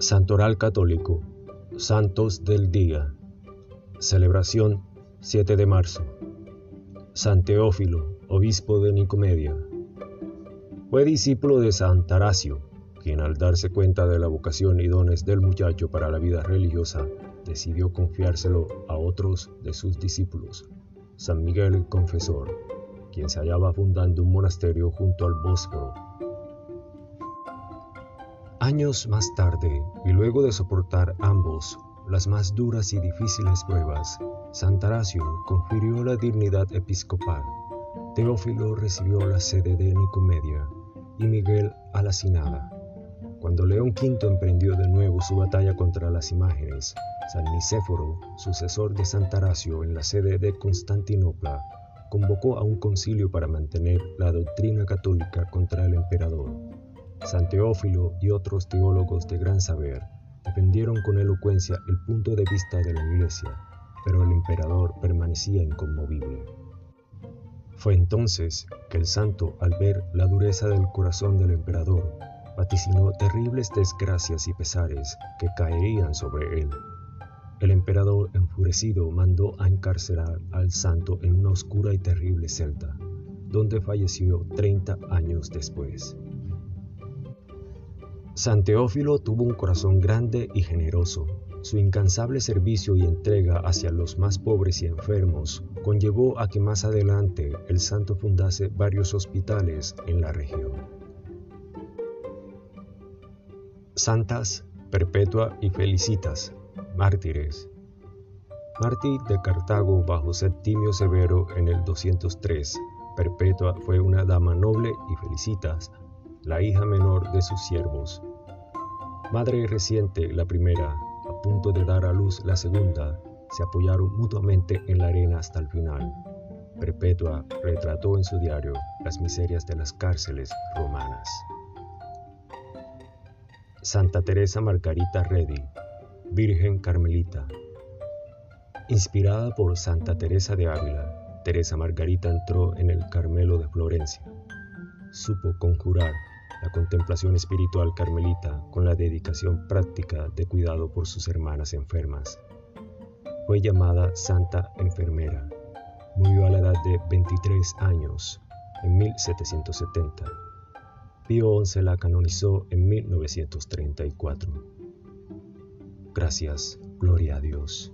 Santoral Católico, Santos del Día, celebración 7 de marzo. San Teófilo, obispo de Nicomedia. Fue discípulo de San Taracio, quien al darse cuenta de la vocación y dones del muchacho para la vida religiosa, decidió confiárselo a otros de sus discípulos, San Miguel el Confesor, quien se hallaba fundando un monasterio junto al Bósforo Años más tarde, y luego de soportar ambos las más duras y difíciles pruebas, Santaracio confirió la dignidad episcopal. Teófilo recibió la sede de Nicomedia y Miguel a la Sinada. Cuando León V emprendió de nuevo su batalla contra las imágenes, San Nicéforo, sucesor de Santaracio en la sede de Constantinopla, convocó a un concilio para mantener la doctrina católica contra el emperador. San Teófilo y otros teólogos de gran saber defendieron con elocuencia el punto de vista de la Iglesia, pero el emperador permanecía inconmovible. Fue entonces que el santo, al ver la dureza del corazón del emperador, vaticinó terribles desgracias y pesares que caerían sobre él. El emperador, enfurecido, mandó a encarcelar al santo en una oscura y terrible celda, donde falleció 30 años después. San Teófilo tuvo un corazón grande y generoso. Su incansable servicio y entrega hacia los más pobres y enfermos conllevó a que más adelante el santo fundase varios hospitales en la región. Santas, Perpetua y Felicitas, mártires. Mártir de Cartago bajo Septimio Severo en el 203. Perpetua fue una dama noble y Felicitas, la hija menor de sus siervos. Madre reciente, la primera, a punto de dar a luz la segunda, se apoyaron mutuamente en la arena hasta el final. Perpetua retrató en su diario las miserias de las cárceles romanas. Santa Teresa Margarita Redi, Virgen Carmelita. Inspirada por Santa Teresa de Ávila, Teresa Margarita entró en el Carmelo de Florencia. Supo conjurar la contemplación espiritual carmelita con la dedicación práctica de cuidado por sus hermanas enfermas. Fue llamada Santa Enfermera. Murió a la edad de 23 años en 1770. Pío XI la canonizó en 1934. Gracias, gloria a Dios.